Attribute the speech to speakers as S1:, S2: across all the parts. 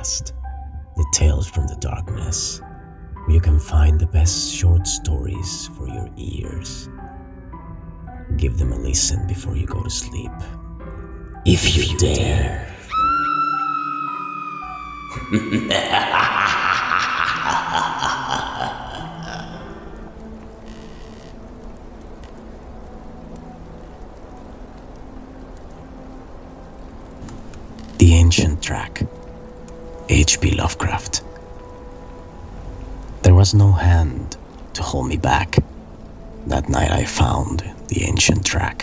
S1: Podcast, the tales from the darkness, where you can find the best short stories for your ears. Give them a listen before you go to sleep. If you, dare. the Ancient Track. H.P. Lovecraft. There was no hand to hold me back. That night I found the ancient track.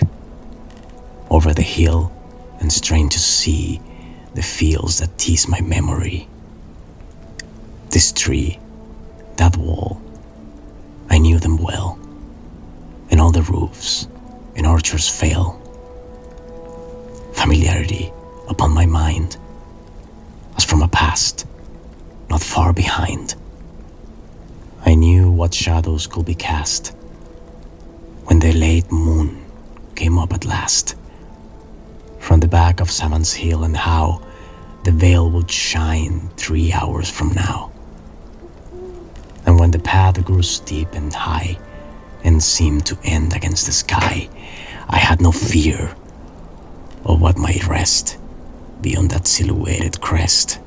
S1: Over the hill and strained to see the fields that tease my memory. This tree, that wall, I knew them well, and all the roofs and orchards fail. Familiarity upon my mind as from a past not far behind. I knew what shadows could be cast when the late moon came up at last from the back of Zaman's Hill and how the vale would shine three hours from now. And when the path grew steep and high and seemed to end against the sky, I had no fear of what might rest beyond that silhouetted crest.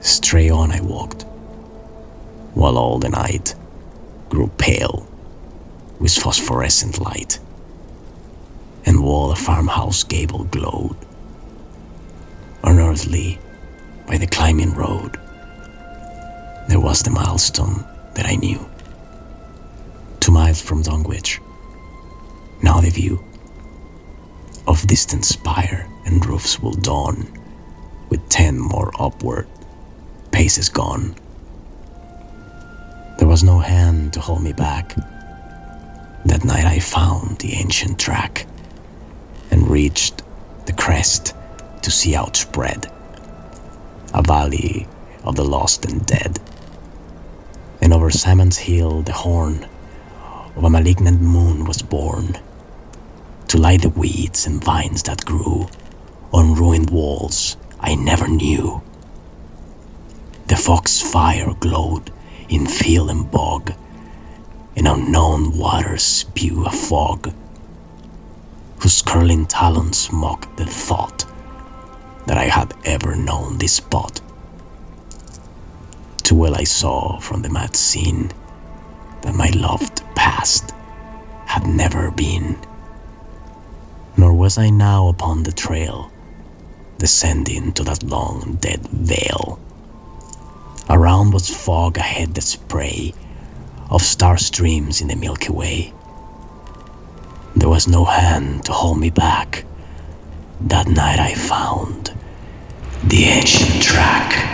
S1: Stray on I walked, while all the night grew pale with phosphorescent light, and while the farmhouse gable glowed, unearthly by the climbing road, there was the milestone that I knew. Two miles from Dunwich, now the view of distant spire and roofs will dawn, with ten more upward paces gone. There was no hand to hold me back. That night I found the ancient track and reached the crest to see outspread a valley of the lost and dead. And over Zaman's Hill the horn of a malignant moon was born to light the weeds and vines that grew on ruined walls I never knew. The fox fire glowed in field and bog, and unknown waters spew a fog, whose curling talons mock the thought that I had ever known this spot. Too well I saw from the mad scene that my loved past had never been nor was I now upon the trail, descending to that long dead vale. Around was fog ahead that spray of star streams in the Milky Way. There was no hand to hold me back. That night I found the ancient track.